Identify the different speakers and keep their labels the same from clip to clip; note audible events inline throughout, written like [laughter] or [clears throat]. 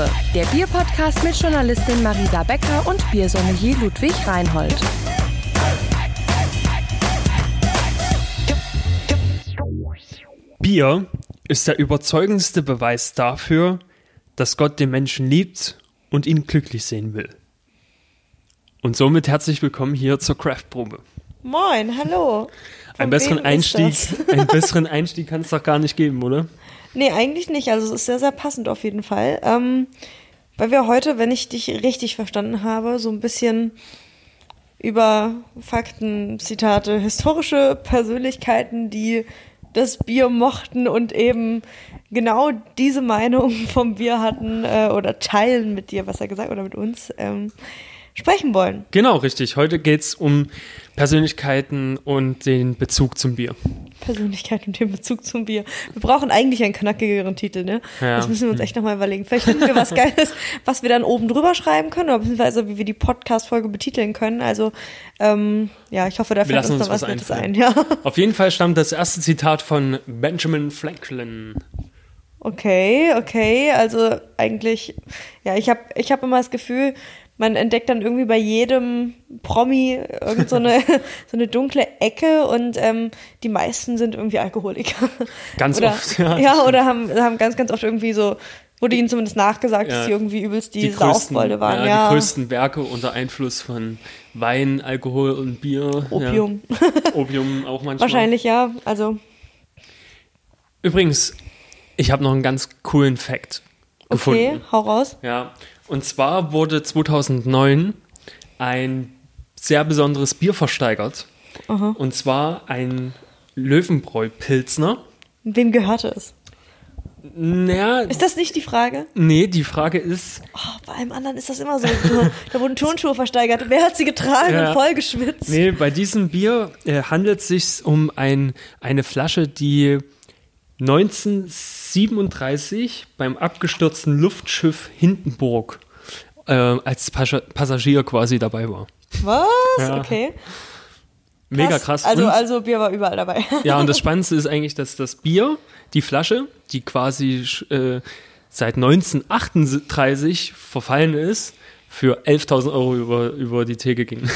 Speaker 1: Craftprobe, der Bierpodcast mit Journalistin Marisa Becker und Biersommelier Ludwig Reinhold.
Speaker 2: Bier ist der überzeugendste Beweis dafür, dass Gott den Menschen liebt und ihn glücklich sehen will. Und somit herzlich willkommen hier zur Craftprobe.
Speaker 3: Moin, hallo. Von
Speaker 2: Einen [laughs] besseren Einstieg, einen besseren Einstieg kann es doch gar nicht geben, oder?
Speaker 3: Nee, eigentlich nicht. Also es ist sehr, sehr passend auf jeden Fall. Ähm, weil wir heute, wenn ich dich richtig verstanden habe, so ein bisschen über Fakten, Zitate, historische Persönlichkeiten, die das Bier mochten und eben genau diese Meinung [laughs] vom Bier hatten äh, oder teilen mit dir, besser gesagt, oder mit uns, ähm, sprechen wollen.
Speaker 2: Genau, richtig. Heute geht es um Persönlichkeiten und den Bezug zum Bier.
Speaker 3: Persönlichkeit und den Bezug zum Bier. Wir brauchen eigentlich einen knackigeren Titel, ne?
Speaker 2: Ja.
Speaker 3: Das müssen wir uns echt nochmal überlegen. Vielleicht finden wir was [laughs] Geiles, was wir dann oben drüber schreiben können, oder beziehungsweise wie wir die Podcast-Folge betiteln können. Also, ähm, ja, ich hoffe, da
Speaker 2: Wir
Speaker 3: fällt uns noch was
Speaker 2: was
Speaker 3: Nettes ein. Ja. [laughs]
Speaker 2: Auf jeden Fall stammt das erste Zitat von Benjamin Franklin.
Speaker 3: Okay, okay. Also eigentlich, ja, ich habe ich hab immer das Gefühl, man entdeckt dann irgendwie bei jedem Promi irgend so eine, [laughs] so eine dunkle Ecke und ähm, die meisten sind irgendwie Alkoholiker.
Speaker 2: Ganz
Speaker 3: oder,
Speaker 2: oft, ja.
Speaker 3: Ja, oder haben, haben ganz, ganz oft irgendwie so, wurde ihnen zumindest nachgesagt,
Speaker 2: Ja,
Speaker 3: dass sie irgendwie übelst die,
Speaker 2: die
Speaker 3: Saufbolde waren.
Speaker 2: ja,
Speaker 3: Ja,
Speaker 2: die größten Werke unter Einfluss von Wein, Alkohol und Bier.
Speaker 3: Opium.
Speaker 2: Ja. [laughs] Opium auch manchmal.
Speaker 3: Wahrscheinlich, ja. Also,
Speaker 2: Übrigens, ich habe noch einen ganz coolen Fact
Speaker 3: okay,
Speaker 2: gefunden.
Speaker 3: hau raus.
Speaker 2: Ja, und zwar wurde 2009 ein sehr besonderes Bier versteigert. Und zwar ein Löwenbräu-Pilzner.
Speaker 3: Wem gehörte es?
Speaker 2: Naja,
Speaker 3: Ist das nicht die Frage?
Speaker 2: nee, die Frage ist,
Speaker 3: Oh, bei einem anderen ist das immer so. Da wurden Turnschuhe versteigert. Wer hat sie getragen
Speaker 2: Ja.
Speaker 3: und voll geschwitzt?
Speaker 2: Nee, bei diesem Bier äh, handelt es sich um ein, eine Flasche, die 1937 beim abgestürzten Luftschiff Hindenburg äh, als Pascha Passagier quasi dabei war.
Speaker 3: Was?
Speaker 2: Ja.
Speaker 3: Okay.
Speaker 2: Mega krass.
Speaker 3: Also,
Speaker 2: und,
Speaker 3: also Bier war überall dabei.
Speaker 2: ja, und das [laughs] Spannendste ist eigentlich, dass das Bier, die Flasche, die quasi äh, seit 1938 verfallen ist, für 11.000 Euro über, über die Theke ging.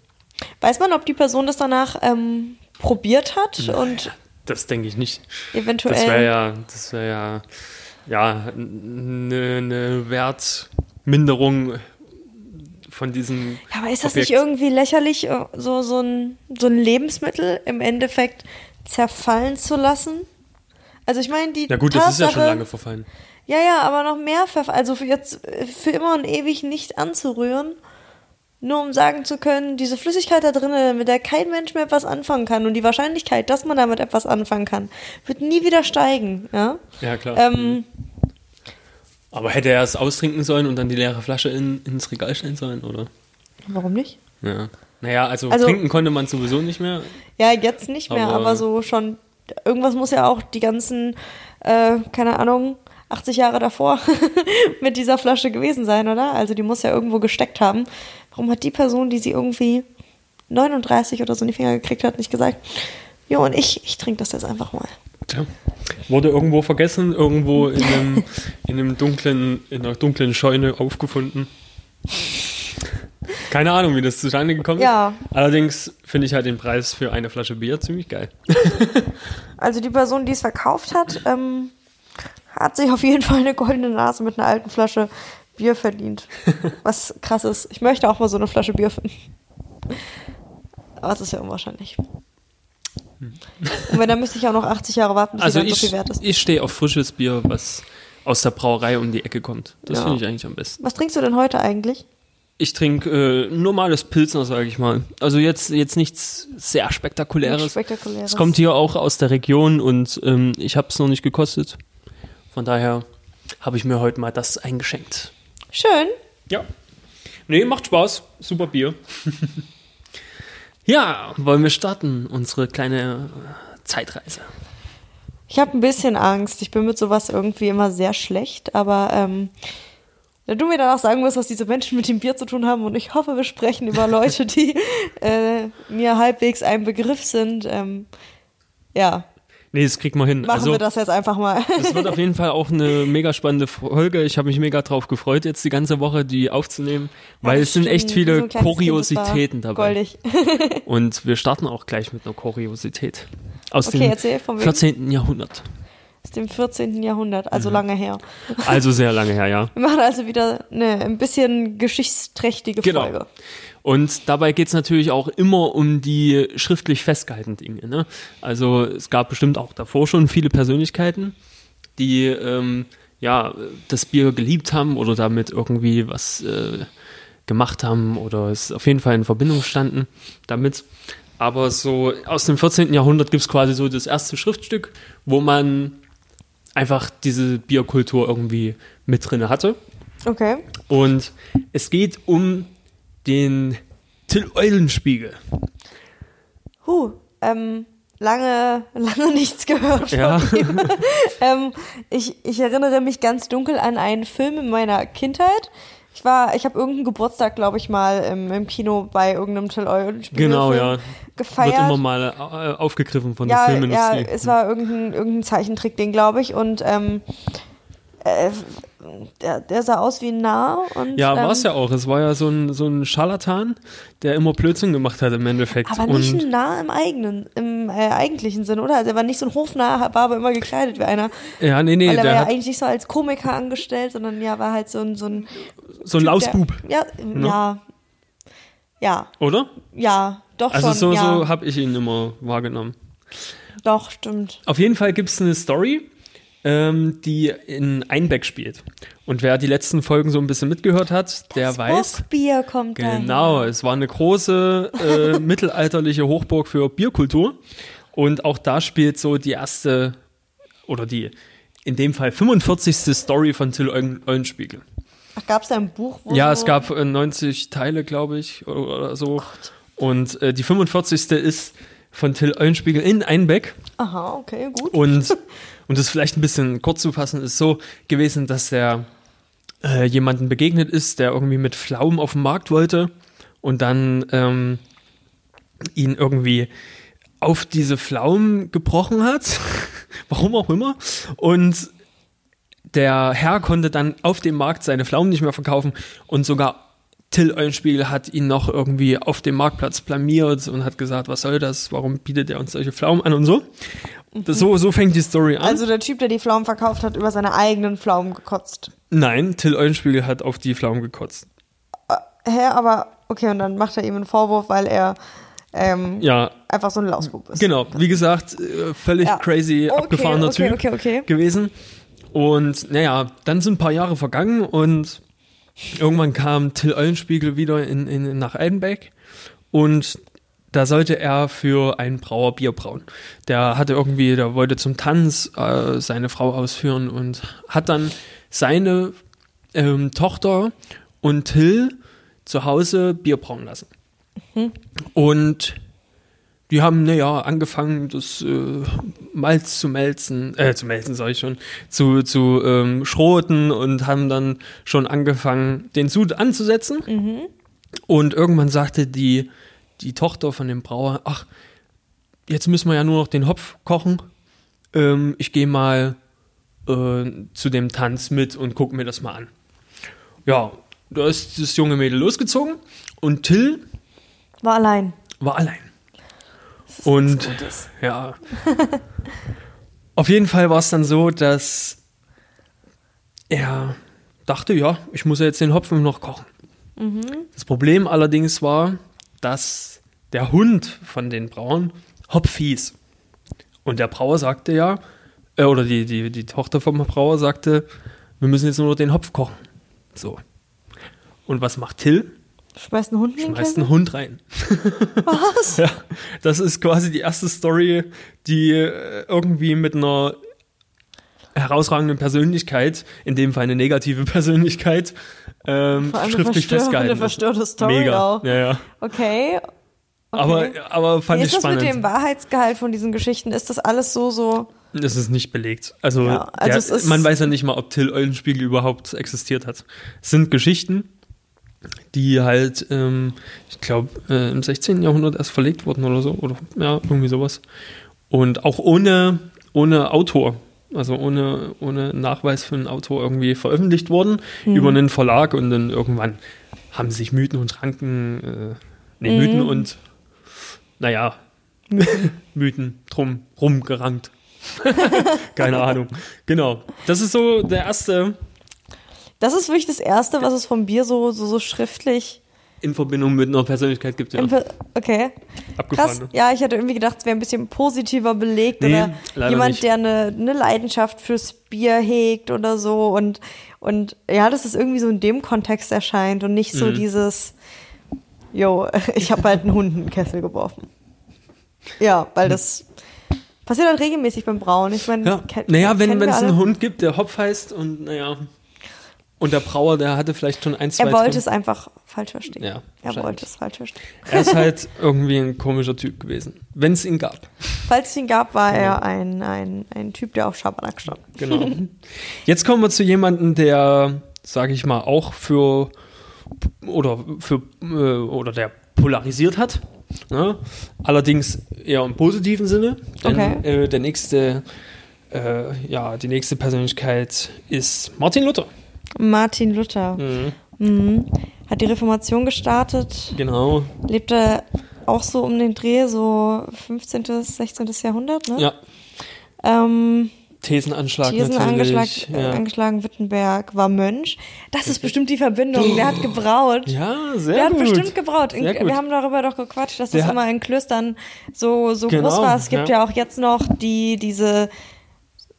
Speaker 2: [laughs]
Speaker 3: Weiß man, ob die Person das danach ähm, probiert hat und
Speaker 2: Das denke ich nicht.
Speaker 3: eventuell.
Speaker 2: Das wäre ja, das wäre ja, ja, eine ne Wertminderung von diesem.
Speaker 3: ja, aber ist das
Speaker 2: Objekt.
Speaker 3: nicht irgendwie lächerlich, äh, so, so, ein, so ein Lebensmittel im Endeffekt zerfallen zu lassen? Also ich meine, die
Speaker 2: Na gut, das
Speaker 3: Tatsache,
Speaker 2: ist ja schon lange verfallen.
Speaker 3: Ja, ja, aber noch mehr verfallen. Also für jetzt äh, für immer und ewig nicht anzurühren, nur um sagen zu können, diese Flüssigkeit da drinnen, mit der kein Mensch mehr etwas anfangen kann und die Wahrscheinlichkeit, dass man damit etwas anfangen kann, wird nie wieder steigen. Ja.
Speaker 2: Ja, klar.
Speaker 3: Ähm,
Speaker 2: Aber hätte er es austrinken sollen und dann die leere Flasche in, ins Regal stellen sollen, oder?
Speaker 3: warum nicht?
Speaker 2: Ja. Naja, also,
Speaker 3: Also-
Speaker 2: trinken konnte man sowieso nicht mehr.
Speaker 3: Ja, jetzt nicht mehr,
Speaker 2: Aber-
Speaker 3: aber, so schon. Irgendwas muss ja auch die ganzen, äh, keine Ahnung, 80 Jahre davor [laughs] mit dieser Flasche gewesen sein, oder? Also die muss ja irgendwo gesteckt haben. Warum hat die Person, die sie irgendwie 39 oder so in die Finger gekriegt hat, nicht gesagt, jo, und ich, ich trinke das jetzt einfach mal.
Speaker 2: Tja. Wurde irgendwo vergessen, irgendwo in einem, [laughs] in einem dunklen, in einer dunklen Scheune aufgefunden. Keine Ahnung, wie das zustande gekommen
Speaker 3: Ja.
Speaker 2: ist. Allerdings finde ich halt den Preis für eine Flasche Bier ziemlich geil.
Speaker 3: Also die Person, die es verkauft hat, ähm, hat sich auf jeden Fall eine goldene Nase mit einer alten Flasche Bier verdient. [laughs] Was krass ist. Ich möchte auch mal so eine Flasche Bier finden. Aber es ist ja unwahrscheinlich. Und wenn, dann müsste ich auch noch 80 Jahre warten, bis
Speaker 2: Also
Speaker 3: dann so
Speaker 2: ich,
Speaker 3: viel wert ist.
Speaker 2: ich stehe auf frisches Bier, was aus der Brauerei um die Ecke kommt. Das
Speaker 3: Ja.
Speaker 2: finde ich eigentlich am besten.
Speaker 3: Was trinkst du denn heute eigentlich?
Speaker 2: Ich trinke äh, normales Pilsner, sage ich mal. Also jetzt, jetzt nichts sehr Spektakuläres.
Speaker 3: Nichts Spektakuläres.
Speaker 2: Es kommt hier auch aus der Region und ähm, ich habe es noch nicht gekostet. Von daher habe ich mir heute mal das eingeschenkt.
Speaker 3: Schön.
Speaker 2: Ja. Nee, macht Spaß. Super Bier. ja, wollen wir starten, unsere kleine äh, Zeitreise.
Speaker 3: Ich habe ein bisschen Angst. Ich bin mit sowas irgendwie immer sehr schlecht, aber ähm, da du mir dann auch sagen musst, was diese Menschen mit dem Bier zu tun haben und ich hoffe, wir sprechen über Leute, die [laughs] äh, mir halbwegs ein Begriff sind. Ähm, ja,
Speaker 2: Nee, das kriegt man hin.
Speaker 3: Machen
Speaker 2: also,
Speaker 3: wir das jetzt einfach mal.
Speaker 2: Es wird auf jeden Fall auch eine mega spannende Folge. Ich habe mich mega drauf gefreut, jetzt die ganze Woche die aufzunehmen, weil
Speaker 3: Ja,
Speaker 2: es sind echt
Speaker 3: So
Speaker 2: viele
Speaker 3: kleines
Speaker 2: Kuriositäten dabei.
Speaker 3: Goldig. [laughs]
Speaker 2: Und wir starten auch gleich mit einer Kuriosität. Aus
Speaker 3: Okay,
Speaker 2: dem
Speaker 3: erzähl, von wem?
Speaker 2: 14. Jahrhundert.
Speaker 3: Aus dem 14. Jahrhundert, also
Speaker 2: Mhm.
Speaker 3: lange her.
Speaker 2: Also sehr lange her, ja.
Speaker 3: Wir machen also wieder eine ein bisschen geschichtsträchtige
Speaker 2: Genau.
Speaker 3: Folge.
Speaker 2: Und dabei geht's natürlich auch immer um die schriftlich festgehaltenen Dinge. Ne? Also es gab bestimmt auch davor schon viele Persönlichkeiten, die ähm, ja das Bier geliebt haben oder damit irgendwie was äh, gemacht haben oder es auf jeden Fall in Verbindung standen damit. Aber so aus dem 14. Jahrhundert gibt's quasi so das erste Schriftstück, wo man einfach diese Bierkultur irgendwie mit drinne hatte.
Speaker 3: Okay.
Speaker 2: Und es geht um den Till Eulenspiegel.
Speaker 3: Huh, ähm, lange, lange [laughs] nichts gehört von
Speaker 2: Ja. [laughs]
Speaker 3: ähm, ich, ich erinnere mich ganz dunkel an einen Film in meiner Kindheit. Ich war, ich habe irgendeinen Geburtstag, glaube ich, mal im, im Kino bei irgendeinem Till Eulenspiegel
Speaker 2: Genau, ja.
Speaker 3: gefeiert.
Speaker 2: Wird immer mal äh, aufgegriffen von
Speaker 3: ja,
Speaker 2: der
Speaker 3: ja,
Speaker 2: Filmindustrie.
Speaker 3: es war irgendein, irgendein Zeichentrickding, glaube ich. Und ähm, äh, der, der sah aus wie ein Narr. Und,
Speaker 2: ja, war
Speaker 3: ähm,
Speaker 2: es ja auch. Es war ja so ein, so ein Scharlatan, der immer Blödsinn gemacht hat im Endeffekt.
Speaker 3: Aber nicht
Speaker 2: Und
Speaker 3: ein Narr im eigenen, im äh, eigentlichen Sinn, oder? Also er war nicht so ein Hofnarr, war aber immer gekleidet wie einer.
Speaker 2: ja, nee, nee,
Speaker 3: Weil er war ja eigentlich nicht so als Komiker angestellt, sondern ja, war halt so ein, so ein
Speaker 2: so ein
Speaker 3: Typ,
Speaker 2: Lausbub,
Speaker 3: Der, ja, ja. Ja,
Speaker 2: oder?
Speaker 3: ja, doch
Speaker 2: Also
Speaker 3: schon.
Speaker 2: so,
Speaker 3: ja.
Speaker 2: so habe ich ihn immer wahrgenommen.
Speaker 3: Doch, stimmt.
Speaker 2: Auf jeden Fall gibt es eine Story, ähm, die in Einbeck spielt. Und wer die letzten Folgen so ein bisschen mitgehört hat, der
Speaker 3: das
Speaker 2: weiß,
Speaker 3: Bockbier kommt
Speaker 2: Genau,
Speaker 3: daher.
Speaker 2: es war eine große äh, [laughs] mittelalterliche Hochburg für Bierkultur. Und auch da spielt so die erste oder die in dem Fall 45. Story von Till Eulen- Eulenspiegel.
Speaker 3: Ach, gab's da ein Buch?
Speaker 2: Ja, es gab äh, 90 Teile, glaube ich, oder, oder so. Und äh, die 45. ist von Till Eulenspiegel in Einbeck.
Speaker 3: Aha, okay, gut.
Speaker 2: Und [laughs] um das vielleicht ein bisschen kurz zu fassen, ist so gewesen, dass der äh, jemanden begegnet ist, der irgendwie mit Pflaumen auf den Markt wollte und dann ähm, ihn irgendwie auf diese Pflaumen gebrochen hat, [laughs] warum auch immer, und der Herr konnte dann auf dem Markt seine Pflaumen nicht mehr verkaufen und sogar Till Eulenspiegel hat ihn noch irgendwie auf dem Marktplatz blamiert und hat gesagt, was soll das, warum bietet er uns solche Pflaumen an und so. Das, so, so fängt die Story an.
Speaker 3: Also der Typ, der die Pflaumen verkauft hat, über seine eigenen Pflaumen gekotzt.
Speaker 2: Nein, Till Eulenspiegel hat auf die Pflaumen gekotzt.
Speaker 3: Hä, aber okay, und dann macht er ihm einen Vorwurf, weil er ähm,
Speaker 2: Ja,
Speaker 3: einfach so ein Lausbub ist.
Speaker 2: genau. Wie gesagt, äh, völlig
Speaker 3: Ja.
Speaker 2: crazy,
Speaker 3: Okay,
Speaker 2: abgefahrener
Speaker 3: okay,
Speaker 2: Typ
Speaker 3: okay, okay.
Speaker 2: gewesen. Und naja, dann sind ein paar Jahre vergangen und irgendwann kam Till Eulenspiegel wieder in, in, nach Eidenbeck und da sollte er für einen Brauer Bier brauen. Der hatte irgendwie, der wollte zum Tanz äh, seine Frau ausführen und hat dann seine ähm, Tochter und Till zu Hause Bier brauen lassen. Und die haben, naja, angefangen, das äh, Malz zu melzen, äh, zu melzen, sag ich schon, zu, zu ähm, schroten und haben dann schon angefangen, den Sud anzusetzen. Und irgendwann sagte die, die Tochter von dem Brauer, ach, jetzt müssen wir ja nur noch den Hopf kochen. Ähm, ich gehe mal äh, zu dem Tanz mit und guck mir das mal an. Ja, da ist das junge Mädel losgezogen und Till
Speaker 3: War allein.
Speaker 2: war allein. Und ja. Auf jeden Fall war es dann so, dass er dachte, ja, ich muss ja jetzt den Hopfen noch kochen. Das Problem allerdings war, dass der Hund von den Brauern Hopf hieß. Und der Brauer sagte ja, äh, oder die, die, die Tochter vom Brauer sagte, wir müssen jetzt nur noch den Hopf kochen. So. Und was macht Till?
Speaker 3: Schmeißt einen Hund in den
Speaker 2: Schmeißt einen Hund rein. [laughs]
Speaker 3: Was?
Speaker 2: Ja, das ist quasi die erste Story, die äh, irgendwie mit einer herausragenden Persönlichkeit, in dem Fall eine negative [laughs] Persönlichkeit, ähm,
Speaker 3: eine
Speaker 2: schriftlich festgehalten ist.
Speaker 3: verstörte Story
Speaker 2: Mega.
Speaker 3: auch.
Speaker 2: Ja, ja.
Speaker 3: Okay. okay.
Speaker 2: Aber, aber fand
Speaker 3: Wie
Speaker 2: ich
Speaker 3: ist das mit
Speaker 2: spannend.
Speaker 3: dem Wahrheitsgehalt von diesen Geschichten? Ist das alles so, so?
Speaker 2: Das ist nicht belegt. Also,
Speaker 3: Ja, also
Speaker 2: der,
Speaker 3: es ist-
Speaker 2: man weiß ja nicht mal, ob Till Eulenspiegel überhaupt existiert hat. Es sind Geschichten, die halt, ähm, ich glaube, äh, im 16. Jahrhundert erst verlegt wurden oder so. Oder ja, irgendwie sowas. Und auch ohne, ohne Autor, also ohne, ohne Nachweis für einen Autor irgendwie veröffentlicht worden über einen Verlag und dann irgendwann haben sich Mythen und Ranken, äh, nee, Mythen und, naja, [laughs] Mythen drum rumgerankt. [laughs] Keine Ahnung. Genau. Das ist so der erste
Speaker 3: Das ist wirklich das Erste, was es vom Bier so, so, so schriftlich.
Speaker 2: in Verbindung mit einer Persönlichkeit gibt, ja.
Speaker 3: Okay.
Speaker 2: Abgefahren.
Speaker 3: Krass.
Speaker 2: ne?
Speaker 3: Ja, ich hätte irgendwie gedacht, es wäre ein bisschen positiver belegt
Speaker 2: Nee,
Speaker 3: oder jemand,
Speaker 2: nicht.
Speaker 3: der eine, eine Leidenschaft fürs Bier hegt oder so und, und ja, dass es irgendwie so in dem Kontext erscheint und nicht so
Speaker 2: Mhm.
Speaker 3: dieses, jo, [laughs] ich habe halt einen Hund in den Kessel geworfen. Ja, weil das passiert halt regelmäßig beim Brauen. Ich meine,
Speaker 2: Ja. Naja, wenn es einen Hund gibt, der Hopf heißt und naja. Und der Brauer, der hatte vielleicht schon ein, zwei.
Speaker 3: Er wollte
Speaker 2: drin.
Speaker 3: es einfach falsch verstehen.
Speaker 2: Ja,
Speaker 3: er wollte es falsch verstehen.
Speaker 2: Er ist halt [laughs] irgendwie ein komischer Typ gewesen. Wenn es ihn gab.
Speaker 3: Falls es ihn gab, war er ein, ein, ein Typ, der auf Schabernack stand.
Speaker 2: Genau. [laughs] Jetzt kommen wir zu jemandem, der, sage ich mal, auch für oder für äh, oder der polarisiert hat. Ne? Allerdings eher im positiven Sinne. Denn
Speaker 3: Okay.
Speaker 2: äh, der nächste, äh, ja, die nächste Persönlichkeit ist Martin Luther.
Speaker 3: Martin Luther. Mhm. Hat die Reformation gestartet,
Speaker 2: Genau.
Speaker 3: lebte auch so um den Dreh, so 15., 16. Jahrhundert, ne?
Speaker 2: Ja.
Speaker 3: Ähm,
Speaker 2: Thesenanschlag
Speaker 3: Thesen
Speaker 2: natürlich.
Speaker 3: angeschlagen, äh,
Speaker 2: ja.
Speaker 3: angeschlagen, Wittenberg, war Mönch. Das ist bestimmt die Verbindung. Der hat gebraut.
Speaker 2: ja, sehr
Speaker 3: Der hat
Speaker 2: gut.
Speaker 3: bestimmt gebraut. In, wir haben darüber doch gequatscht, dass
Speaker 2: Der
Speaker 3: das
Speaker 2: hat-
Speaker 3: immer in Klöstern so, so
Speaker 2: Genau,
Speaker 3: groß war. Es gibt
Speaker 2: ja.
Speaker 3: ja. auch jetzt noch die, diese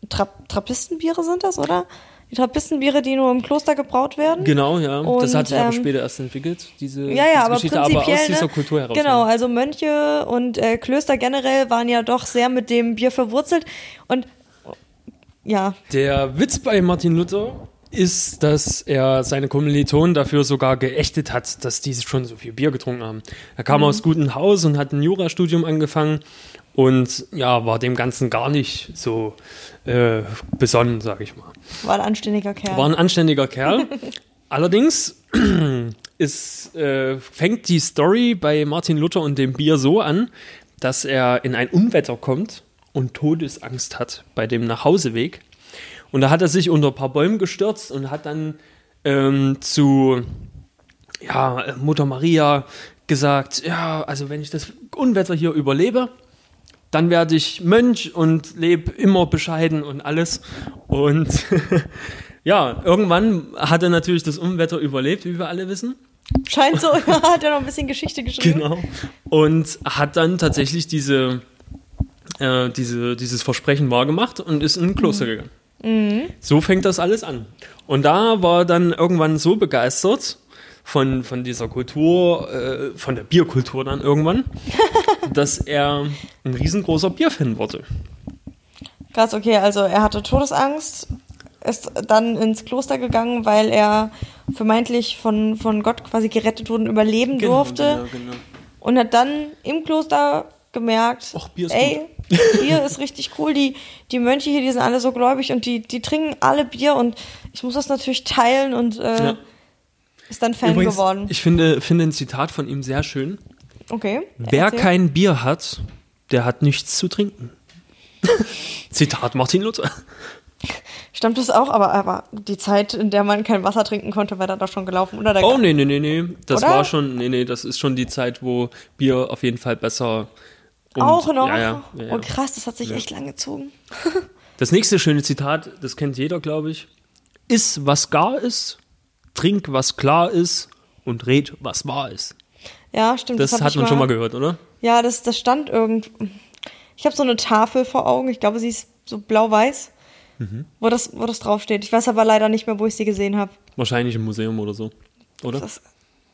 Speaker 3: Trapp, Trappistenbiere sind das, oder? Die Trappistenbiere, die nur im Kloster gebraut werden.
Speaker 2: Genau, ja. das
Speaker 3: Und,
Speaker 2: hat sich aber
Speaker 3: ähm,
Speaker 2: später erst entwickelt, diese,
Speaker 3: Ja, ja,
Speaker 2: diese
Speaker 3: aber
Speaker 2: Geschichte,
Speaker 3: prinzipiell,
Speaker 2: aber aus dieser
Speaker 3: ne?
Speaker 2: Kultur heraus.
Speaker 3: Genau, also Mönche und äh, Klöster generell waren ja doch sehr mit dem Bier verwurzelt. Und ja,
Speaker 2: Der Witz bei Martin Luther ist, dass er seine Kommilitonen dafür sogar geächtet hat, dass die schon so viel Bier getrunken haben. Er kam aus gutem Haus und hat ein Jurastudium angefangen und ja, war dem Ganzen gar nicht so äh, besonnen, sag ich mal.
Speaker 3: war ein anständiger Kerl.
Speaker 2: War ein anständiger Kerl. [laughs] Allerdings [clears throat] ist, äh, fängt die Story bei Martin Luther und dem Bier so an, dass er in ein Unwetter kommt und Todesangst hat bei dem Nachhauseweg. Und da hat er sich unter ein paar Bäumen gestürzt und hat dann ähm, zu ja, Mutter Maria gesagt, ja, also wenn ich das Unwetter hier überlebe, dann werde ich Mönch und lebe immer bescheiden und alles. Und [laughs] ja, irgendwann hat er natürlich das Unwetter überlebt, wie wir alle wissen.
Speaker 3: Scheint so, [laughs] hat er noch ein bisschen Geschichte geschrieben.
Speaker 2: Genau. Und hat dann tatsächlich diese, äh, diese, dieses Versprechen wahrgemacht und ist in ein Kloster gegangen. So fängt das alles an. Und da war er dann irgendwann so begeistert von, von dieser Kultur, äh, von der Bierkultur dann irgendwann, [laughs] dass er ein riesengroßer Bierfan wurde.
Speaker 3: Krass, okay, also er hatte Todesangst, ist dann ins Kloster gegangen, weil er vermeintlich von, von Gott quasi gerettet wurde und überleben durfte.
Speaker 2: genau.
Speaker 3: Und hat dann im Kloster gemerkt,
Speaker 2: Och, Bier ist
Speaker 3: ey, Bier ist richtig cool. Die, die Mönche hier, die sind alle so gläubig und die, die trinken alle Bier und ich muss das natürlich teilen und äh,
Speaker 2: Ja.
Speaker 3: Ist dann Fan
Speaker 2: Übrigens,
Speaker 3: geworden.
Speaker 2: ich finde, finde ein Zitat von ihm sehr schön.
Speaker 3: Okay.
Speaker 2: Wer
Speaker 3: erzähl.
Speaker 2: kein Bier hat, der hat nichts zu trinken. [laughs] Zitat Martin Luther.
Speaker 3: Stimmt das auch, aber, aber die Zeit, in der man kein Wasser trinken konnte, war da doch schon gelaufen, oder? Der
Speaker 2: Oh, nee, nee, nee, nee. Das
Speaker 3: Oder?
Speaker 2: war schon, nee, nee, das ist schon die Zeit, wo Bier auf jeden Fall besser. und-
Speaker 3: auch noch?
Speaker 2: Ja, ja, ja, ja.
Speaker 3: Oh krass, das hat sich echt lang gezogen.
Speaker 2: Das nächste schöne Zitat, das kennt jeder, glaube ich. Iss, was gar ist, trink, was klar ist und red, was wahr ist.
Speaker 3: Ja, stimmt.
Speaker 2: Das,
Speaker 3: hab
Speaker 2: hat man schon mal gehört, oder?
Speaker 3: Ja, das, das stand irgend. Ich habe so eine Tafel vor Augen. Ich glaube, sie ist so blau-weiß,
Speaker 2: Mhm.
Speaker 3: wo, das, wo das draufsteht. Ich weiß aber leider nicht mehr, wo ich sie gesehen habe.
Speaker 2: Wahrscheinlich im Museum oder so. Oder?
Speaker 3: Das-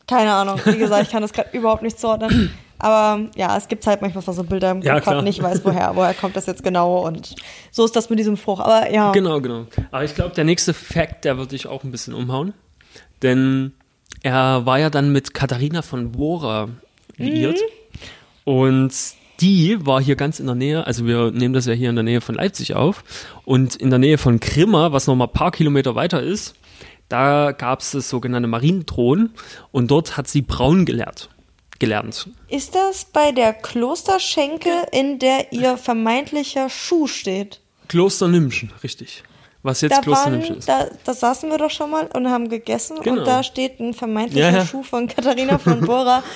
Speaker 3: Keine Ahnung. Wie gesagt, ich kann das gerade überhaupt nicht zuordnen. Aber ja, es gibt halt manchmal so Bilder im
Speaker 2: Ja,
Speaker 3: Kopf, und nicht weiß, woher, woher kommt das jetzt genau. Und so ist das mit diesem Spruch. Aber ja,
Speaker 2: Genau, genau. Aber ich glaube, der nächste Fact, der wird dich auch ein bisschen umhauen. Denn er war ja dann mit Katharina von Bora liiert. Und die war hier ganz in der Nähe, also wir nehmen das ja hier in der Nähe von Leipzig auf. Und in der Nähe von Grimma, was nochmal ein paar Kilometer weiter ist, da gab es das sogenannte Marienthron. Und dort hat sie braun gelehrt. Gelernt.
Speaker 3: ist das bei der Klosterschenke, in der ihr vermeintlicher Schuh steht?
Speaker 2: Kloster Nimschen, richtig. Was jetzt
Speaker 3: Da,
Speaker 2: Kloster
Speaker 3: waren,
Speaker 2: ist.
Speaker 3: da, da saßen wir doch schon mal und haben gegessen
Speaker 2: Genau.
Speaker 3: und da steht ein vermeintlicher
Speaker 2: Ja.
Speaker 3: Schuh von Katharina von Bora. [laughs]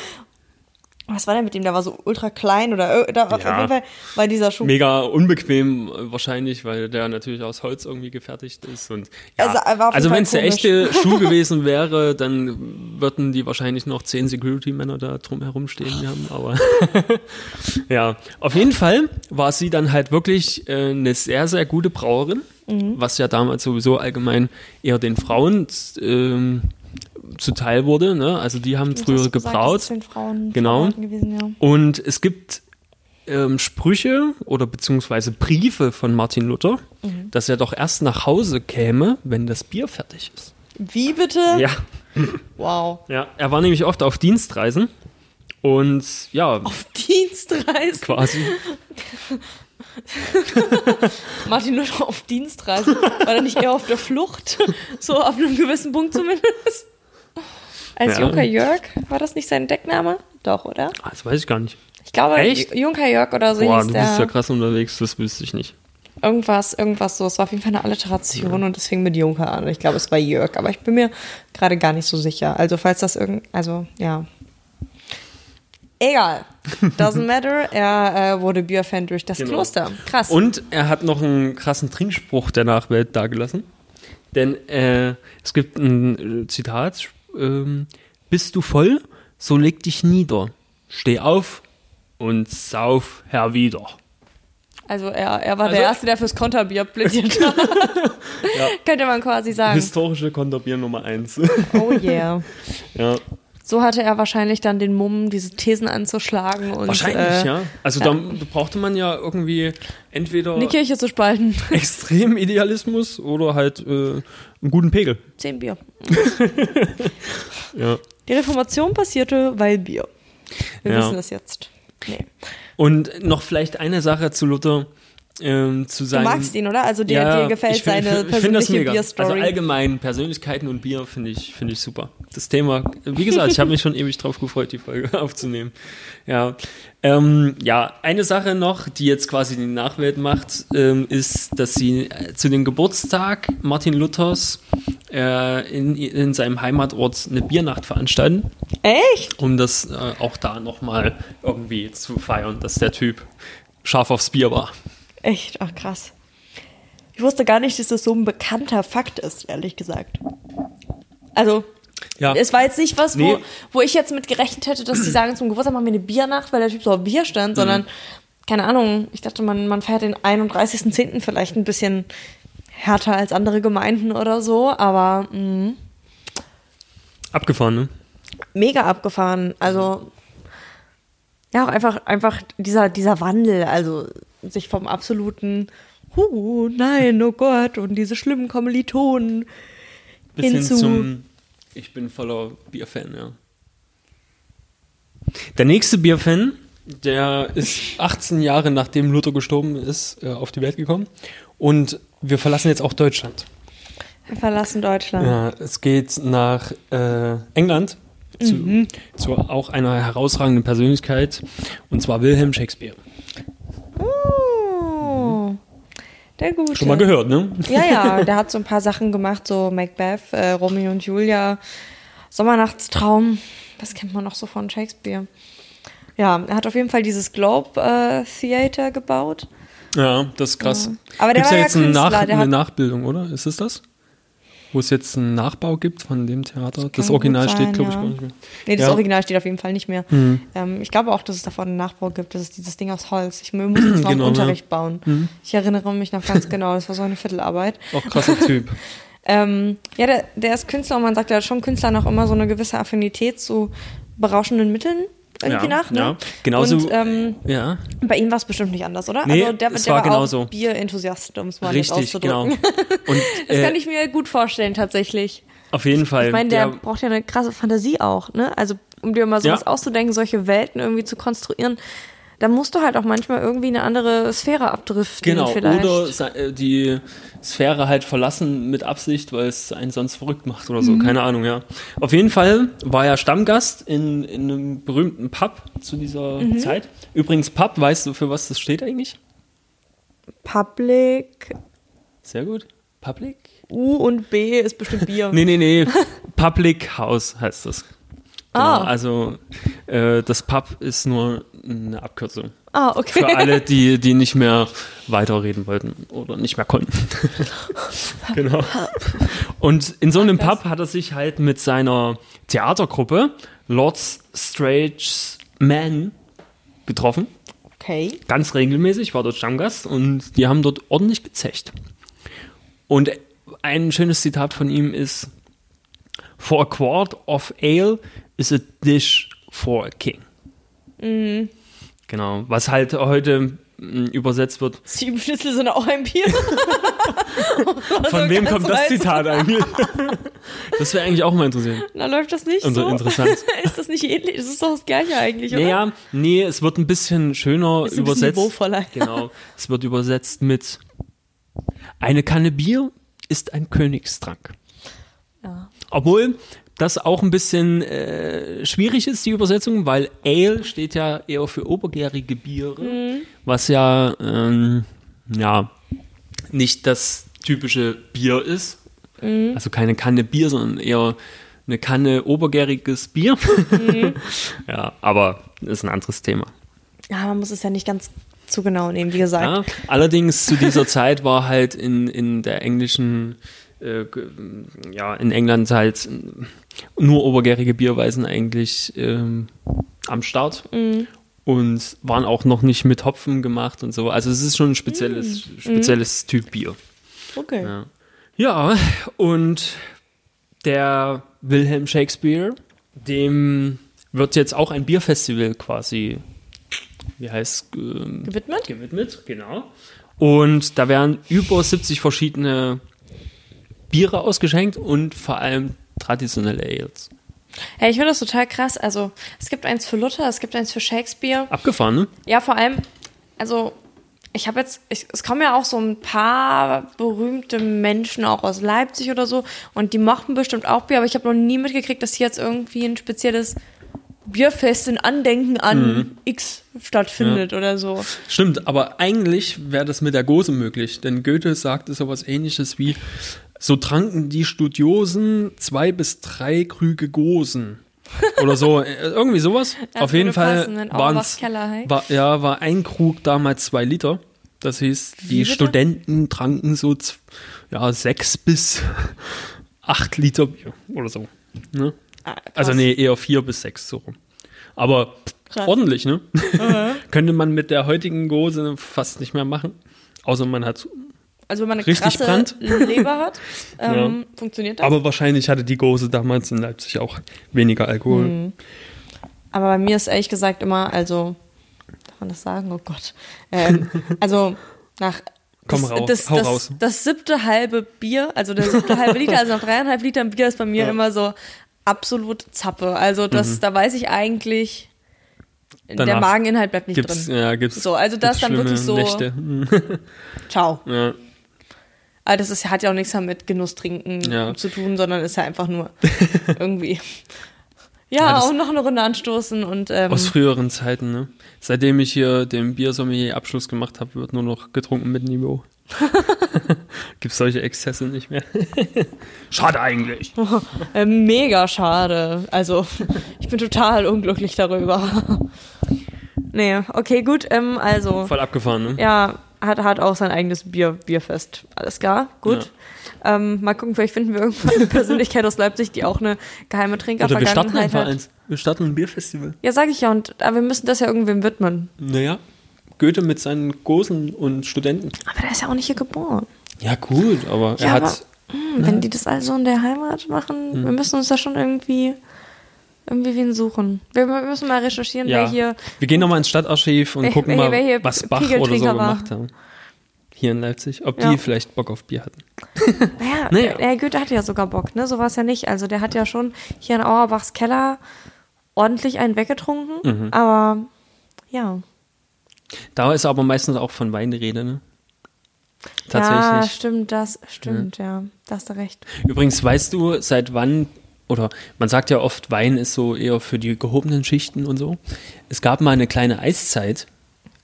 Speaker 3: Was war denn mit dem? Der war so ultra klein oder da, auf
Speaker 2: Ja.
Speaker 3: jeden Fall war dieser Schuh.
Speaker 2: Mega unbequem äh, wahrscheinlich, weil der natürlich aus Holz irgendwie gefertigt ist. Und ja,
Speaker 3: Also, auf
Speaker 2: also wenn es der echte Schuh [laughs] gewesen wäre, dann würden die wahrscheinlich noch zehn Security-Männer da drum stehen haben. Aber [laughs] ja, auf jeden Fall war sie dann halt wirklich äh, eine sehr, sehr gute Brauerin,
Speaker 3: Mhm.
Speaker 2: was ja damals sowieso allgemein eher den Frauen ähm, zuteil wurde. Ne? Also die haben
Speaker 3: hast
Speaker 2: früher
Speaker 3: gesagt,
Speaker 2: gebraut.
Speaker 3: den Frauen
Speaker 2: Genau.
Speaker 3: vorbehalten Gewesen, ja.
Speaker 2: Und es gibt ähm, Sprüche oder beziehungsweise Briefe von Martin Luther,
Speaker 3: Mhm.
Speaker 2: dass er doch erst nach Hause käme, wenn das Bier fertig ist.
Speaker 3: Wie bitte?
Speaker 2: Ja,
Speaker 3: Wow.
Speaker 2: ja. Er war nämlich oft auf Dienstreisen und ja,
Speaker 3: Auf Dienstreise.
Speaker 2: quasi. [laughs] [laughs]
Speaker 3: Martin nur noch auf Dienstreise. War er nicht eher auf der Flucht? So ab einem gewissen Punkt zumindest. Als
Speaker 2: Ja.
Speaker 3: Junker Jörg, war das nicht sein Deckname? Doch, oder?
Speaker 2: Ah, Das weiß ich gar nicht.
Speaker 3: Ich glaube,
Speaker 2: Echt?
Speaker 3: Junker Jörg oder so
Speaker 2: Boah,
Speaker 3: hieß
Speaker 2: du
Speaker 3: der.
Speaker 2: bist ja krass unterwegs, das wüsste ich nicht.
Speaker 3: Irgendwas, irgendwas so. Es war auf jeden Fall eine Alliteration und es fing mit Junker an. Ich glaube, es war Jörg, aber ich bin mir gerade gar nicht so sicher. Also, falls das irgend. Also, ja. Egal. [laughs] Doesn't matter. Er äh, wurde Bierfan durch das
Speaker 2: Genau.
Speaker 3: Kloster. Krass.
Speaker 2: Und er hat noch einen krassen Trinkspruch der Nachwelt dargelassen. Denn äh, es gibt ein äh, Zitat: ähm, Bist du voll, so leg dich nieder. Steh auf und sauf herwieder.
Speaker 3: Also er, er war
Speaker 2: Also-
Speaker 3: der Erste, der fürs Konterbier plädiert [laughs] hat. [laughs] Könnte man quasi sagen.
Speaker 2: Historische Konterbier Nummer 1.
Speaker 3: Oh yeah.
Speaker 2: ja,
Speaker 3: So hatte er wahrscheinlich dann den Mumm, diese Thesen anzuschlagen und
Speaker 2: wahrscheinlich,
Speaker 3: äh,
Speaker 2: ja. Also
Speaker 3: ja.
Speaker 2: Da, brauchte man ja irgendwie entweder
Speaker 3: die Kirche zu spalten. [laughs]
Speaker 2: extrem Idealismus oder halt äh, einen guten Pegel.
Speaker 3: Zehn Bier. [laughs]
Speaker 2: Ja.
Speaker 3: Die Reformation passierte, weil Bier. Wir
Speaker 2: Ja.
Speaker 3: wissen es jetzt. Nee.
Speaker 2: Und noch vielleicht eine Sache zu Luther. Ähm, zu
Speaker 3: Du
Speaker 2: seinem,
Speaker 3: magst ihn, oder? Also dir, dir gefällt
Speaker 2: ich find-
Speaker 3: seine
Speaker 2: ich find das
Speaker 3: persönliche. Bierstory.
Speaker 2: Also allgemein Persönlichkeiten und Bier finde ich, finde ich super. Das Thema, wie gesagt, ich habe mich schon ewig drauf gefreut, die Folge [laughs] aufzunehmen. Ja, ähm, ja, eine Sache noch, die jetzt quasi die Nachwelt macht, ähm, ist, dass sie äh, zu dem Geburtstag Martin Luthers äh, in, in seinem Heimatort eine Biernacht veranstalten,
Speaker 3: Echt?
Speaker 2: um das äh, auch da nochmal irgendwie zu feiern, dass der Typ scharf aufs Bier war.
Speaker 3: Echt? Ach krass. Ich wusste gar nicht, dass das so ein bekannter Fakt ist, ehrlich gesagt. Also,
Speaker 2: Ja.
Speaker 3: es war jetzt nicht was, wo,
Speaker 2: Nee.
Speaker 3: wo ich jetzt mit gerechnet hätte, dass die [clears throat] sagen, zum Geburtstag machen wir eine Biernacht, weil der Typ so auf Bier
Speaker 2: Mhm.
Speaker 3: stand, sondern, keine Ahnung, ich dachte, man, man feiert den 31.10. vielleicht ein bisschen härter als andere Gemeinden oder so, aber mh,
Speaker 2: Abgefahren, ne?
Speaker 3: mega abgefahren. Also, ja, auch einfach, einfach dieser, dieser Wandel, also sich vom absoluten, huh, nein, oh Gott, und diese schlimmen Kommilitonen
Speaker 2: Bis hin zum Ich bin voller Bierfan, ja. Der nächste Bierfan, der ist 18 Jahre nachdem Luther gestorben ist, äh, auf die Welt gekommen. Und wir verlassen jetzt auch Deutschland.
Speaker 3: Wir verlassen Deutschland.
Speaker 2: Ja, es geht nach äh, England zu,
Speaker 3: Mhm.
Speaker 2: zu auch einer herausragenden Persönlichkeit, und zwar Wilhelm Shakespeare.
Speaker 3: Oh, der Gute.
Speaker 2: Schon mal gehört, ne?
Speaker 3: Ja, ja, [laughs] der hat so ein paar Sachen gemacht, so Macbeth, äh, Romeo und Julia, Sommernachtstraum. Was kennt man noch so von Shakespeare? Ja, er hat auf jeden Fall dieses Globe äh, Theater gebaut.
Speaker 2: Ja, das ist krass.
Speaker 3: Ja. Aber der
Speaker 2: Gibt's
Speaker 3: war
Speaker 2: ja jetzt eine,
Speaker 3: Künstler,
Speaker 2: Nach
Speaker 3: der
Speaker 2: eine Nachbildung, oder? Ist es das? Wo es jetzt einen Nachbau gibt von dem Theater? Das,
Speaker 3: kann
Speaker 2: Original
Speaker 3: gut
Speaker 2: steht,
Speaker 3: sein,
Speaker 2: glaube ich,
Speaker 3: ja.
Speaker 2: gar nicht mehr.
Speaker 3: Nee, das
Speaker 2: Ja. Mhm.
Speaker 3: Original steht auf jeden Fall nicht mehr. Ähm, ich glaube auch, dass es davon einen Nachbau gibt. Das ist dieses Ding aus Holz. Ich mussten es noch
Speaker 2: Genau, ja.
Speaker 3: Unterricht bauen. Ich erinnere mich noch ganz genau. Das war so eine Viertelarbeit.
Speaker 2: Auch krasser Typ. [laughs]
Speaker 3: Ähm, ja, der, der ist Künstler und man sagt ja schon, Künstler noch immer so eine gewisse Affinität zu berauschenden Mitteln irgendwie
Speaker 2: Ja,
Speaker 3: nach. Ne?
Speaker 2: ja. Genauso-
Speaker 3: Und ähm,
Speaker 2: Ja,
Speaker 3: bei ihm war es bestimmt nicht anders, oder?
Speaker 2: Nee,
Speaker 3: also der,
Speaker 2: es
Speaker 3: der
Speaker 2: war
Speaker 3: war,
Speaker 2: genauso.
Speaker 3: auch Bier-Enthusiast, um es mal
Speaker 2: richtig, genau. [laughs] Und
Speaker 3: Das
Speaker 2: äh,
Speaker 3: kann ich mir gut vorstellen, tatsächlich.
Speaker 2: auf jeden Fall.
Speaker 3: Ich meine, der,
Speaker 2: der,
Speaker 3: braucht ja eine krasse Fantasie auch, ne? Also, um dir mal sowas
Speaker 2: Ja.
Speaker 3: auszudenken, solche Welten irgendwie zu konstruieren, da musst du halt auch manchmal irgendwie eine andere Sphäre abdriften.
Speaker 2: genau,
Speaker 3: vielleicht.
Speaker 2: oder äh, die Sphäre halt verlassen mit Absicht, weil es einen sonst verrückt macht oder so.
Speaker 3: Mhm.
Speaker 2: Keine Ahnung, ja. Auf jeden Fall war er Stammgast in, in einem berühmten Pub zu dieser
Speaker 3: Mhm.
Speaker 2: Zeit. Übrigens, Pub, weißt du, für was das steht eigentlich?
Speaker 3: Public.
Speaker 2: Sehr gut. Public?
Speaker 3: U und B ist bestimmt Bier. [laughs]
Speaker 2: Nee, nee, nee. Public House heißt das. Genau.
Speaker 3: Ah.
Speaker 2: Also äh, das Pub ist nur eine Abkürzung.
Speaker 3: Ah, okay.
Speaker 2: Für alle, die, die nicht mehr weiterreden wollten oder nicht mehr konnten. [laughs] genau. Und in so einem Pub hat er sich halt mit seiner Theatergruppe Lords Strange Man getroffen.
Speaker 3: Okay.
Speaker 2: Ganz regelmäßig, war dort Stammgast und die haben dort ordentlich gezecht. Und ein schönes Zitat von ihm ist: For a quart of ale is a dish for a king. Genau, was halt heute mh, übersetzt wird.
Speaker 3: Sieben Schnitzel sind auch ein Bier. [laughs]
Speaker 2: Von wem
Speaker 3: ganz
Speaker 2: kommt das. Zitat eigentlich? [laughs] Das wäre eigentlich auch mal interessieren.
Speaker 3: Na, läuft das nicht
Speaker 2: Also
Speaker 3: so?
Speaker 2: interessant. [laughs]
Speaker 3: ist das nicht ähnlich? Das ist doch das Gleiche eigentlich, oder?
Speaker 2: Naja, nee, es wird ein bisschen schöner
Speaker 3: Ist ein bisschen
Speaker 2: übersetzt. Genau, es wird übersetzt mit Eine Kanne Bier ist ein Königstrank.
Speaker 3: Ja.
Speaker 2: Obwohl das auch ein bisschen äh, schwierig ist, die Übersetzung, weil Ale steht ja eher für obergärige Biere,
Speaker 3: Mhm.
Speaker 2: was ja, ähm, ja nicht das typische Bier ist.
Speaker 3: Mhm.
Speaker 2: Also keine Kanne Bier, sondern eher eine Kanne obergäriges Bier.
Speaker 3: Mhm. [laughs]
Speaker 2: ja, aber das ist ein anderes Thema.
Speaker 3: ja, man muss es ja nicht ganz zu genau nehmen, wie gesagt.
Speaker 2: Ja, allerdings zu dieser Zeit war halt in, in der englischen, äh, ja, in England halt nur obergärige Bierweisen eigentlich ähm, am Start und waren auch noch nicht mit Hopfen gemacht und so. Also es ist schon ein spezielles, spezielles Typ Bier.
Speaker 3: Okay.
Speaker 2: Ja. ja, und der Wilhelm Shakespeare, dem wird jetzt auch ein Bierfestival quasi, wie heißt ähm,
Speaker 3: Gewidmet?
Speaker 2: gewidmet, genau. Und da werden über 70 verschiedene Biere ausgeschenkt und vor allem traditionelle Ales.
Speaker 3: Hey, ich finde das total krass. Also, es gibt eins für Luther, es gibt eins für Shakespeare.
Speaker 2: Abgefahren, ne?
Speaker 3: Ja, vor allem, also, ich habe jetzt, ich, es kommen ja auch so ein paar berühmte Menschen auch aus Leipzig oder so und die mochten bestimmt auch Bier, aber ich habe noch nie mitgekriegt, dass hier jetzt irgendwie ein spezielles Bierfest in Andenken an X stattfindet oder so.
Speaker 2: Stimmt, aber eigentlich wäre das mit der Gose möglich, denn Goethe sagte sowas ähnliches wie, so tranken die Studiosen zwei bis drei Krüge Gosen. Oder so, [laughs] äh, irgendwie sowas.
Speaker 3: Das
Speaker 2: Auf jeden Fall waren's-
Speaker 3: hey?
Speaker 2: war, ja, war ein Krug damals zwei Liter. Das hieß, die
Speaker 3: bitte?
Speaker 2: Studenten tranken so ja, sechs bis [laughs] acht Liter Bier oder so. Ne?
Speaker 3: Ah.
Speaker 2: Also nee, eher vier bis sechs so rum. Aber
Speaker 3: Krass.
Speaker 2: ordentlich, ne? [laughs] Könnte man mit der heutigen Gose fast nicht mehr machen. Außer man hat.
Speaker 3: Also wenn man eine
Speaker 2: Richtig
Speaker 3: krasse
Speaker 2: Brand?
Speaker 3: Leber hat, [laughs] ähm, funktioniert das.
Speaker 2: Aber wahrscheinlich hatte die Gose damals in Leipzig auch weniger Alkohol.
Speaker 3: Hm. Aber bei mir ist ehrlich gesagt immer, also, darf man das sagen? Oh Gott. Ähm, [laughs] also, nach.
Speaker 2: Komm
Speaker 3: das,
Speaker 2: raus,
Speaker 3: das,
Speaker 2: hau
Speaker 3: das,
Speaker 2: raus.
Speaker 3: Das siebte halbe Bier, also der siebte halbe Liter, also nach dreieinhalb Litern Bier ist bei mir
Speaker 2: Ja.
Speaker 3: immer so absolut Zappe. Also, das, da weiß ich eigentlich, der
Speaker 2: Mhm. Danach
Speaker 3: Mageninhalt bleibt nicht
Speaker 2: Gibt's,
Speaker 3: drin.
Speaker 2: ja, gibt's.
Speaker 3: So, also das
Speaker 2: gibt's
Speaker 3: dann wirklich so-
Speaker 2: Nächte. [laughs]
Speaker 3: Ciao.
Speaker 2: Ja.
Speaker 3: Aber das ist, hat ja auch nichts mehr mit Genuss trinken
Speaker 2: Ja.
Speaker 3: zu tun, sondern ist ja einfach nur [laughs] irgendwie. Ja,
Speaker 2: Ja,
Speaker 3: und noch eine Runde anstoßen und ähm,
Speaker 2: Aus früheren Zeiten, ne? Seitdem ich hier den Biersommelier-Abschluss gemacht habe, wird nur noch getrunken mit Niveau. [laughs] [laughs] Gibt's solche Exzesse nicht mehr. Schade eigentlich.
Speaker 3: Äh, mega schade. Also, ich bin total unglücklich darüber. nee, okay, gut. Ähm, also,
Speaker 2: Voll abgefahren, ne?
Speaker 3: ja, hat, hat auch sein eigenes Bier, Bierfest. Alles klar, gut. Ähm, mal gucken, vielleicht finden wir irgendwann eine Persönlichkeit aus Leipzig, die auch eine geheime
Speaker 2: Oder wir starten
Speaker 3: Trinkervergangenheit
Speaker 2: einfach
Speaker 3: hat.
Speaker 2: eins. Wir starten ein Bierfestival.
Speaker 3: Ja, sag ich ja, und aber wir müssen das ja irgendwem widmen.
Speaker 2: Naja, Goethe mit seinen Gosen und Studenten.
Speaker 3: Aber der ist ja auch nicht hier geboren.
Speaker 2: Ja, gut, aber er
Speaker 3: Ja,
Speaker 2: hat.
Speaker 3: aber, hm, wenn die das also in der Heimat machen,
Speaker 2: Hm.
Speaker 3: wir müssen uns da schon irgendwie irgendwie wen suchen. Wir müssen mal recherchieren,
Speaker 2: ja,
Speaker 3: wer hier
Speaker 2: wir gehen nochmal ins Stadtarchiv und
Speaker 3: Wer-
Speaker 2: gucken
Speaker 3: wer-
Speaker 2: mal,
Speaker 3: wer hier
Speaker 2: was Bach oder so
Speaker 3: Pegeltrinker war.
Speaker 2: gemacht haben. Hier in Leipzig. Ob
Speaker 3: Ja.
Speaker 2: die vielleicht Bock auf Bier hatten. [laughs]
Speaker 3: Naja,
Speaker 2: Naja.
Speaker 3: der Goethe hatte ja sogar Bock, ne? So war es ja nicht. Also der hat ja schon hier in Auerbachs Keller ordentlich einen weggetrunken,
Speaker 2: Mhm.
Speaker 3: aber ja.
Speaker 2: Da ist aber meistens auch von Wein die Rede, ne?
Speaker 3: Ja,
Speaker 2: Tatsächlich.
Speaker 3: stimmt, das stimmt, ja. Da hast du recht.
Speaker 2: Übrigens, weißt du, seit wann, oder man sagt ja oft, Wein ist so eher für die gehobenen Schichten und so. Es gab mal eine kleine Eiszeit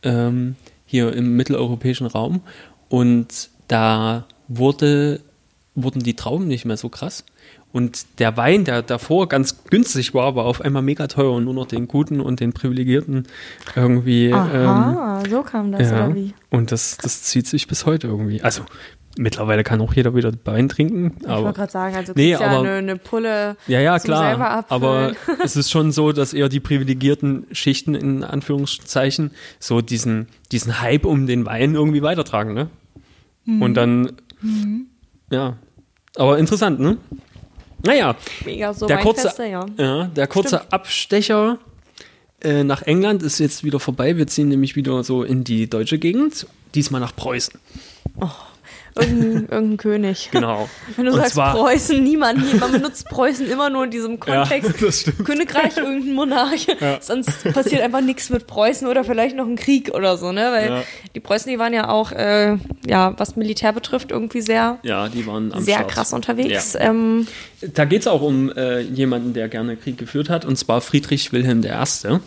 Speaker 2: ähm, hier im mitteleuropäischen Raum. Und da wurde, wurden die Trauben nicht mehr so krass. Und der Wein, der davor ganz günstig war, war auf einmal mega teuer und nur noch den Guten und den Privilegierten irgendwie.
Speaker 3: Aha, so kam das,
Speaker 2: ähm, ja.
Speaker 3: oder wie?
Speaker 2: Und das, das zieht sich bis heute irgendwie. Also mittlerweile kann auch jeder wieder Wein trinken.
Speaker 3: Ich wollte gerade sagen, also
Speaker 2: Nee,
Speaker 3: ja
Speaker 2: aber-
Speaker 3: eine, eine Pulle
Speaker 2: ja, ja, klar. Aber [laughs] es ist schon so, dass eher die privilegierten Schichten in Anführungszeichen so diesen, diesen Hype um den Wein irgendwie weitertragen, ne?
Speaker 3: Mhm.
Speaker 2: Und dann, ja. Aber interessant, ne? Naja,
Speaker 3: mega so
Speaker 2: der kurze,
Speaker 3: ja.
Speaker 2: ja, der kurze Abstecher äh, nach England ist jetzt wieder vorbei. Wir ziehen nämlich wieder so in die deutsche Gegend, diesmal nach Preußen.
Speaker 3: Irgendein, irgendein König.
Speaker 2: Genau. [laughs]
Speaker 3: Wenn du
Speaker 2: Und
Speaker 3: sagst
Speaker 2: zwar-
Speaker 3: Preußen, niemand, man benutzt Preußen immer nur in diesem Kontext.
Speaker 2: Ja, [laughs] das stimmt.
Speaker 3: Königreich, irgendein Monarch. Sonst passiert einfach nichts mit Preußen oder vielleicht noch ein Krieg oder so, ne? Weil
Speaker 2: Ja.
Speaker 3: die Preußen, die waren ja auch, äh, ja, was Militär betrifft, irgendwie sehr,
Speaker 2: Ja, die waren am
Speaker 3: sehr
Speaker 2: Start.
Speaker 3: krass unterwegs.
Speaker 2: Ja.
Speaker 3: Ähm,
Speaker 2: Da geht es auch um äh, jemanden, der gerne Krieg geführt hat, und zwar Friedrich Wilhelm I.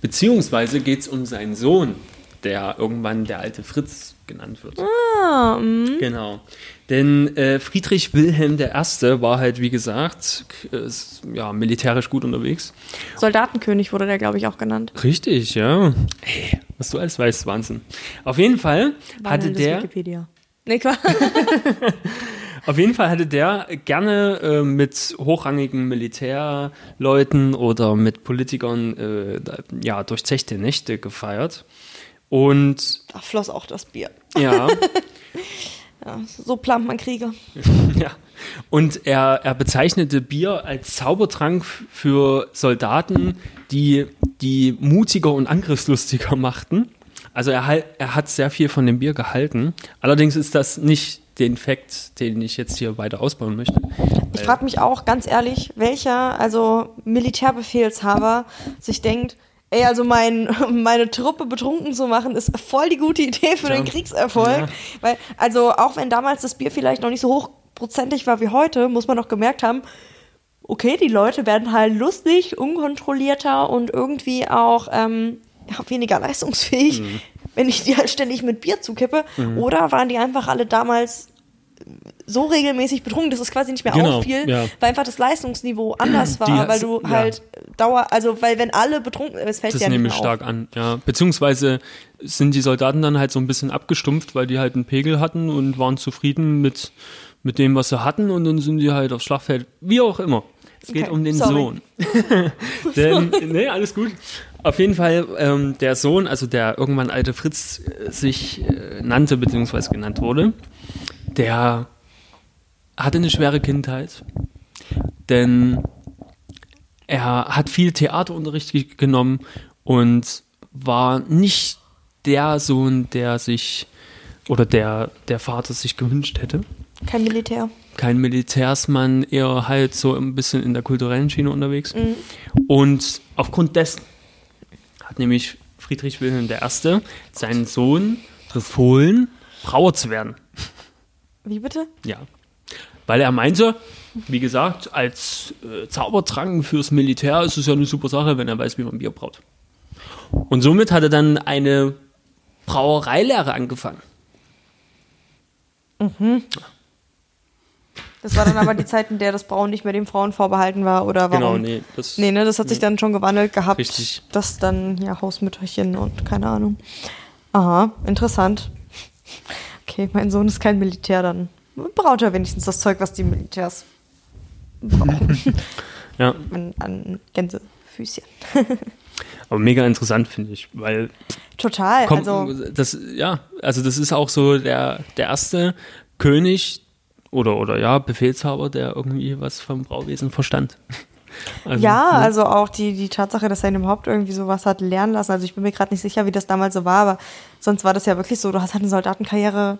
Speaker 2: Beziehungsweise geht es um seinen Sohn, der irgendwann der alte Fritz genannt wird.
Speaker 3: ah, mh.
Speaker 2: Genau. Denn äh, Friedrich Wilhelm I. war halt, wie gesagt, k- äh, ist, ja, militärisch gut unterwegs.
Speaker 3: Soldatenkönig wurde der, glaube ich, auch genannt.
Speaker 2: Richtig, ja. Ey, was du alles weißt, Wahnsinn. Auf jeden Fall hatte
Speaker 3: Wandelndes
Speaker 2: der.
Speaker 3: Wikipedia. Nee. [laughs]
Speaker 2: Auf jeden Fall hatte der gerne äh, mit hochrangigen Militärleuten oder mit Politikern äh, ja, durchzechte Nächte gefeiert. Und
Speaker 3: Da floss auch das Bier.
Speaker 2: ja, [laughs]
Speaker 3: Ja, so plant man Kriege. [laughs]
Speaker 2: ja. Und er, er bezeichnete Bier als Zaubertrank für Soldaten, die die mutiger und angriffslustiger machten. Also er, er hat sehr viel von dem Bier gehalten. Allerdings ist das nicht den Fakt, den ich jetzt hier weiter ausbauen möchte.
Speaker 3: Ich frage mich auch ganz ehrlich, welcher, also Militärbefehlshaber, sich denkt, ey, also mein, [laughs] meine Truppe betrunken zu machen, ist voll die gute Idee für
Speaker 2: Ja.
Speaker 3: den Kriegserfolg.
Speaker 2: Ja.
Speaker 3: Weil, also auch wenn damals das Bier vielleicht noch nicht so hochprozentig war wie heute, muss man doch gemerkt haben, okay, die Leute werden halt lustig, unkontrollierter und irgendwie auch ähm, weniger leistungsfähig,
Speaker 2: Mhm.
Speaker 3: wenn ich die halt ständig mit Bier zukippe. Oder waren die einfach alle damals so regelmäßig betrunken, dass es quasi nicht mehr
Speaker 2: Genau,
Speaker 3: auffiel,
Speaker 2: ja.
Speaker 3: weil einfach das Leistungsniveau anders [clears throat] war,
Speaker 2: Die-
Speaker 3: weil du
Speaker 2: ja.
Speaker 3: halt Dauer, also weil wenn alle betrunken, es fällt
Speaker 2: Das
Speaker 3: ja nicht
Speaker 2: nehme ich
Speaker 3: auf.
Speaker 2: stark an, ja. Beziehungsweise sind die Soldaten dann halt so ein bisschen abgestumpft, weil die halt einen Pegel hatten und waren zufrieden mit, mit dem, was sie hatten und dann sind die halt aufs Schlachtfeld, wie auch immer. Es geht
Speaker 3: Okay,
Speaker 2: um den
Speaker 3: sorry.
Speaker 2: Sohn. [laughs] Denn, nee, alles gut. Auf jeden Fall, ähm, der Sohn, also der irgendwann alte Fritz äh, sich äh, nannte, beziehungsweise genannt wurde, der hatte eine schwere Kindheit. Denn er hat viel Theaterunterricht ge- genommen und war nicht der Sohn, der sich oder der der Vater sich gewünscht hätte.
Speaker 3: Kein Militär.
Speaker 2: Kein Militärsmann, eher halt so ein bisschen in der kulturellen Schiene unterwegs. Und aufgrund dessen hat nämlich Friedrich Wilhelm I. seinen Sohn befohlen, Brauer zu werden.
Speaker 3: Wie bitte?
Speaker 2: Ja. Weil er meinte, wie gesagt, als äh, Zaubertrank fürs Militär ist es ja eine super Sache, wenn er weiß, wie man Bier braut. Und somit hat er dann eine Brauereilehre angefangen.
Speaker 3: Das war dann aber die Zeit, in der das Brauen nicht mehr den Frauen vorbehalten war oder warum?
Speaker 2: Genau, nee, das
Speaker 3: Nee, ne, das hat sich dann schon gewandelt gehabt.
Speaker 2: Richtig.
Speaker 3: Das dann, ja, Hausmütterchen und keine Ahnung. Aha, interessant. Okay, mein Sohn ist kein Militär, dann braut er wenigstens das Zeug, was die Militärs brauchen. [laughs]
Speaker 2: ja,
Speaker 3: an, an Gänsefüßchen. [laughs]
Speaker 2: aber mega interessant finde ich, weil
Speaker 3: Total,
Speaker 2: kommt,
Speaker 3: also
Speaker 2: das ja, also das ist auch so der der erste König oder oder ja Befehlshaber, der irgendwie was vom Brauwesen verstand. Also, [laughs]
Speaker 3: ja,
Speaker 2: ne?
Speaker 3: also auch die, die Tatsache, dass er ihn überhaupt irgendwie sowas hat lernen lassen. Also ich bin mir gerade nicht sicher, wie das damals so war, aber sonst war das ja wirklich so, du hast halt eine Soldatenkarriere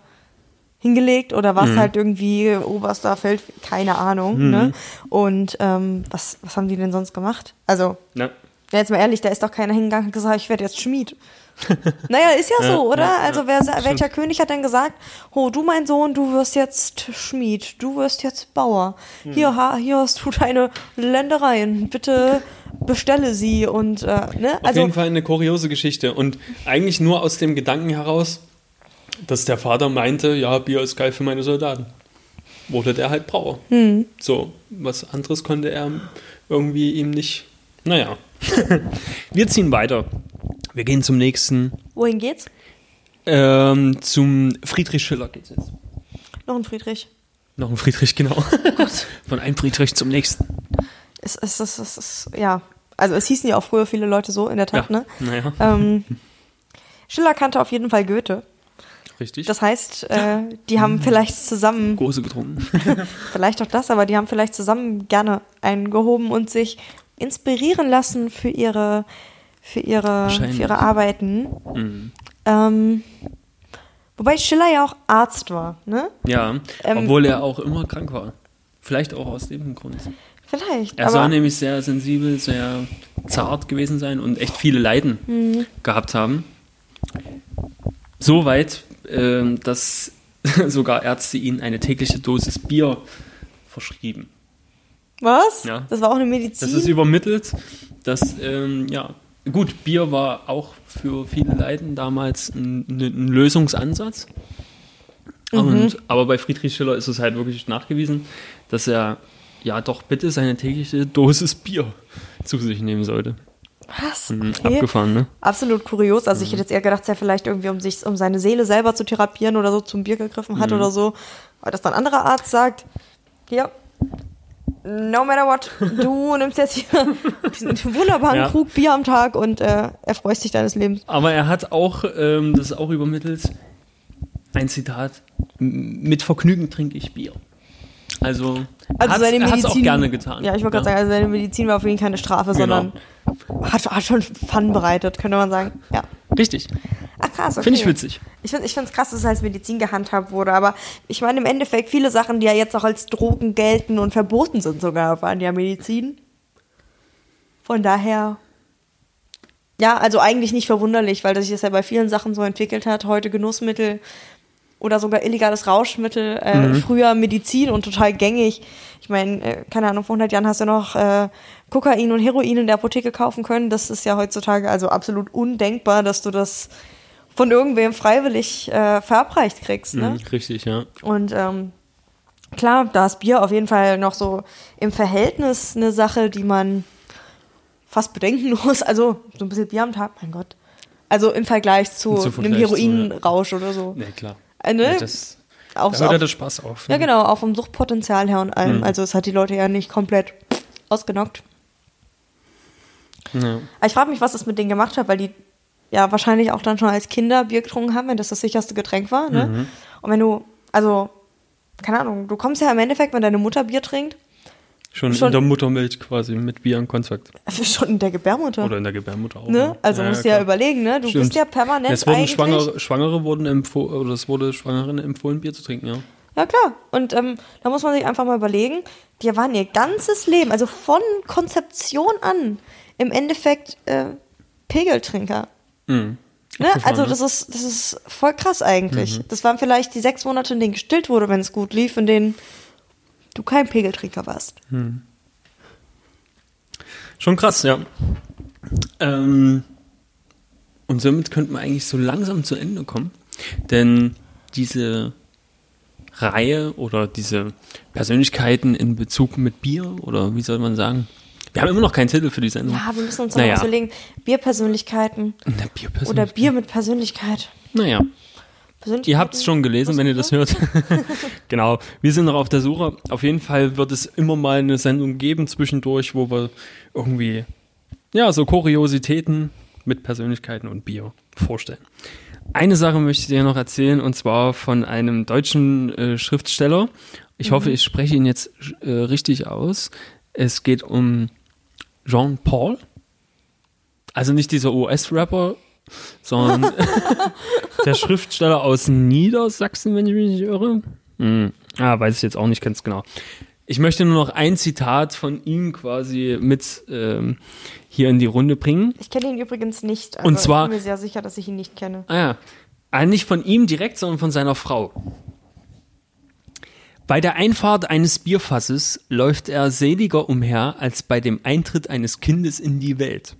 Speaker 3: hingelegt oder warst
Speaker 2: Mhm.
Speaker 3: halt irgendwie oberster Feld, keine Ahnung. Ne? Und ähm, was, was haben die denn sonst gemacht? Also,
Speaker 2: Ja.
Speaker 3: ja, jetzt mal ehrlich, da ist doch keiner hingegangen und gesagt, ich werde jetzt Schmied. [laughs] naja, ist ja,
Speaker 2: Ja,
Speaker 3: so, oder?
Speaker 2: ja,
Speaker 3: also wer, welcher König hat denn gesagt, oh, du mein Sohn, du wirst jetzt Schmied, du wirst jetzt Bauer.
Speaker 2: Hm.
Speaker 3: Hier, ha, hier hast du deine Ländereien. Bitte bestelle sie und äh, ne?
Speaker 2: Auf
Speaker 3: Also
Speaker 2: jeden Fall eine kuriose Geschichte. Und eigentlich nur aus dem Gedanken heraus, dass der Vater meinte, ja, Bier ist geil für meine Soldaten. Wurde der halt Brauer.
Speaker 3: Hm.
Speaker 2: So, was anderes konnte er irgendwie ihm nicht. Naja. [laughs] Wir ziehen weiter. Wir gehen zum nächsten.
Speaker 3: wohin geht's?
Speaker 2: Ähm, zum Friedrich Schiller geht's jetzt.
Speaker 3: Noch ein Friedrich.
Speaker 2: Noch ein Friedrich, genau. [laughs] Von einem Friedrich zum nächsten.
Speaker 3: Es, es, es, es, es, ja, also es hießen ja auch früher viele Leute so, in der Tat,
Speaker 2: Ja,
Speaker 3: ne?
Speaker 2: naja,
Speaker 3: Ähm, Schiller kannte auf jeden Fall Goethe.
Speaker 2: Richtig.
Speaker 3: Das heißt, äh, die haben vielleicht zusammen,
Speaker 2: Große getrunken. [laughs]
Speaker 3: vielleicht auch das, aber die haben vielleicht zusammen gerne eingehoben und sich inspirieren lassen für ihre, für ihre, für ihre Arbeiten.
Speaker 2: Mhm.
Speaker 3: Ähm, wobei Schiller ja auch Arzt war, ne?
Speaker 2: Ja,
Speaker 3: Ähm,
Speaker 2: obwohl er auch immer krank war. Vielleicht auch aus dem Grund.
Speaker 3: Vielleicht.
Speaker 2: Er soll nämlich sehr sensibel, sehr zart gewesen sein und echt viele Leiden
Speaker 3: Mhm.
Speaker 2: gehabt haben. So ähm, dass [laughs] sogar Ärzte ihnen eine tägliche Dosis Bier verschrieben.
Speaker 3: was?
Speaker 2: Ja.
Speaker 3: Das war auch eine Medizin.
Speaker 2: Das ist übermittelt, dass, ähm, ja, gut, Bier war auch für viele Leiden damals ein, ein Lösungsansatz.
Speaker 3: Mhm.
Speaker 2: Und, aber bei Friedrich Schiller ist es halt wirklich nachgewiesen, dass er ja doch bitte seine tägliche Dosis Bier zu sich nehmen sollte.
Speaker 3: Was?
Speaker 2: Mhm,
Speaker 3: Okay.
Speaker 2: Abgefahren, ne?
Speaker 3: Absolut kurios. Also ich hätte jetzt eher gedacht, dass er vielleicht irgendwie, um sich, um seine Seele selber zu therapieren oder so zum Bier gegriffen
Speaker 2: Mhm.
Speaker 3: hat oder so. Aber dass dann ein anderer Arzt sagt, ja, no matter what, du [laughs] nimmst jetzt hier diesen wunderbaren
Speaker 2: Ja.
Speaker 3: Krug Bier am Tag und äh, erfreust dich deines Lebens.
Speaker 2: Aber er hat auch, ähm, das ist auch übermittelt, ein Zitat, "M- mit Vergnügen trinke ich Bier. Also,
Speaker 3: Also
Speaker 2: hat's-
Speaker 3: seine
Speaker 2: er
Speaker 3: Medizin.
Speaker 2: auch gerne getan.
Speaker 3: Ja, ich wollte gerade sagen, also seine Medizin war auf jeden Fall keine Strafe,
Speaker 2: Genau.
Speaker 3: sondern hat, hat schon Fun bereitet, könnte man sagen. Ja.
Speaker 2: Richtig,
Speaker 3: Ach krass, okay.
Speaker 2: finde ich witzig.
Speaker 3: Ich finde es krass, dass es als Medizin gehandhabt wurde, aber ich meine im Endeffekt viele Sachen, die ja jetzt auch als Drogen gelten und verboten sind sogar, waren ja Medizin. Von daher, ja, also eigentlich nicht verwunderlich, weil das sich das ja bei vielen Sachen so entwickelt hat. Heute Genussmittel oder sogar illegales Rauschmittel, äh,
Speaker 2: Mhm.
Speaker 3: früher Medizin und total gängig. Ich meine, äh, keine Ahnung, vor 100 Jahren hast du noch äh, Kokain und Heroin in der Apotheke kaufen können. Das ist ja heutzutage also absolut undenkbar, dass du das von irgendwem freiwillig äh, verabreicht kriegst. Ne?
Speaker 2: Mhm, richtig, ja.
Speaker 3: Und ähm, klar, da ist Bier auf jeden Fall noch so im Verhältnis eine Sache, die man fast bedenken [laughs] muss. Also so ein bisschen Bier am Tag, mein Gott. Also im Vergleich zu
Speaker 2: Zum
Speaker 3: einem
Speaker 2: zu, ja.
Speaker 3: Heroinrausch oder so.
Speaker 2: Ne, klar.
Speaker 3: Äh, ne?
Speaker 2: Ja, das,
Speaker 3: auch
Speaker 2: da
Speaker 3: so
Speaker 2: hört
Speaker 3: auf,
Speaker 2: Spaß auf.
Speaker 3: ja, genau, auch vom Suchtpotenzial her und allem.
Speaker 2: Mhm.
Speaker 3: Also es hat die Leute ja nicht komplett ausgenockt.
Speaker 2: Ja.
Speaker 3: Ich frage mich, was das mit denen gemacht hat, weil die ja wahrscheinlich auch dann schon als Kinder Bier getrunken haben, wenn das das sicherste Getränk war. Ne?
Speaker 2: Mhm.
Speaker 3: Und wenn du, also, keine Ahnung, du kommst ja im Endeffekt, wenn deine Mutter Bier trinkt,
Speaker 2: Schon,
Speaker 3: Schon-
Speaker 2: in der Muttermilch quasi mit Bier in Kontakt.
Speaker 3: schon in der Gebärmutter.
Speaker 2: Oder in der Gebärmutter auch.
Speaker 3: ne?
Speaker 2: ja.
Speaker 3: Also
Speaker 2: Ja,
Speaker 3: musst du ja
Speaker 2: klar.
Speaker 3: überlegen, ne? Du
Speaker 2: Stimmt.
Speaker 3: bist ja permanent
Speaker 2: Es wurden. Schwangere, Schwangere wurden empfohlen, oder es wurde Schwangeren empfohlen, Bier zu trinken, ja.
Speaker 3: Ja klar. Und ähm, da muss man sich einfach mal überlegen, die waren ihr ganzes Leben, also von Konzeption an, im Endeffekt äh, Pegeltrinker.
Speaker 2: Mhm.
Speaker 3: Ne? [laughs] Also das ist, das ist voll krass eigentlich.
Speaker 2: Mhm.
Speaker 3: Das waren vielleicht die sechs Monate, in denen gestillt wurde, wenn es gut lief, in denen du kein Pegeltrinker warst.
Speaker 2: Schon krass, ja. Ähm, und somit könnten wir eigentlich so langsam zu Ende kommen. Denn diese Reihe oder diese Persönlichkeiten in Bezug mit Bier oder wie soll man sagen? Wir haben immer noch keinen Titel für die Sendung.
Speaker 3: Ja, wir müssen uns
Speaker 2: Naja.
Speaker 3: noch überlegen, Bierpersönlichkeiten
Speaker 2: Na, Bierpersönlichkeit.
Speaker 3: oder Bier mit Persönlichkeit.
Speaker 2: Naja? Ihr habt es schon gelesen, wenn ihr das hört. [laughs] genau, wir sind noch auf der Suche. Auf jeden Fall wird es immer mal eine Sendung geben zwischendurch, wo wir irgendwie, ja, so Kuriositäten mit Persönlichkeiten und Bier vorstellen. Eine Sache möchte ich dir noch erzählen und zwar von einem deutschen äh, Schriftsteller. Ich hoffe, ich spreche ihn jetzt äh, richtig aus. Es geht um Jean Paul. Also nicht dieser US-Rapper, sondern [laughs] der Schriftsteller aus Niedersachsen, wenn ich mich nicht irre. Hm. Ah, weiß ich jetzt auch nicht ganz genau. Ich möchte nur noch ein Zitat von ihm quasi mit ähm, hier in die Runde bringen.
Speaker 3: Ich kenne ihn übrigens nicht. Also
Speaker 2: Und zwar-
Speaker 3: Ich bin mir sehr sicher, dass ich ihn nicht kenne.
Speaker 2: Ah ja. Ah, nicht von ihm direkt, sondern von seiner Frau. Bei der Einfahrt eines Bierfasses läuft er seliger umher als bei dem Eintritt eines Kindes in die Welt.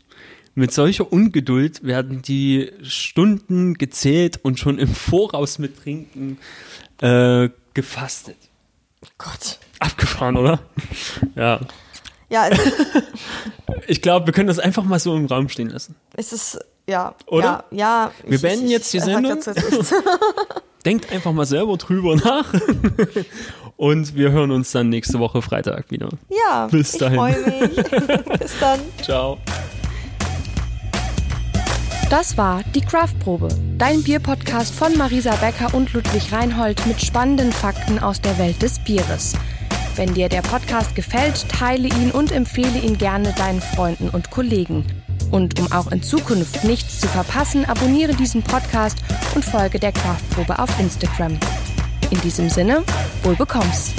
Speaker 2: Mit solcher Ungeduld werden die Stunden gezählt und schon im Voraus mit Trinken äh, gefastet.
Speaker 3: Gott.
Speaker 2: Abgefahren, oder? Ja.
Speaker 3: Ja, also, [laughs]
Speaker 2: Ich glaube, wir können das einfach mal so im Raum stehen lassen.
Speaker 3: es ist, ja.
Speaker 2: Oder?
Speaker 3: Ja, ja.
Speaker 2: Wir beenden jetzt die Sendung.
Speaker 3: jetzt. [laughs]
Speaker 2: Denkt einfach mal selber drüber nach. [laughs] Und wir hören uns dann nächste Woche Freitag wieder.
Speaker 3: Ja,
Speaker 2: Bis
Speaker 3: ich
Speaker 2: dahin.
Speaker 3: freue mich. Bis dann.
Speaker 2: Ciao.
Speaker 1: Das war die Craftprobe, dein Bierpodcast von Marisa Becker und Ludwig Reinhold mit spannenden Fakten aus der Welt des Bieres. Wenn dir der Podcast gefällt, teile ihn und empfehle ihn gerne deinen Freunden und Kollegen. Und um auch in Zukunft nichts zu verpassen, abonniere diesen Podcast und folge der Craftprobe auf Instagram. In diesem Sinne, wohl bekomm's.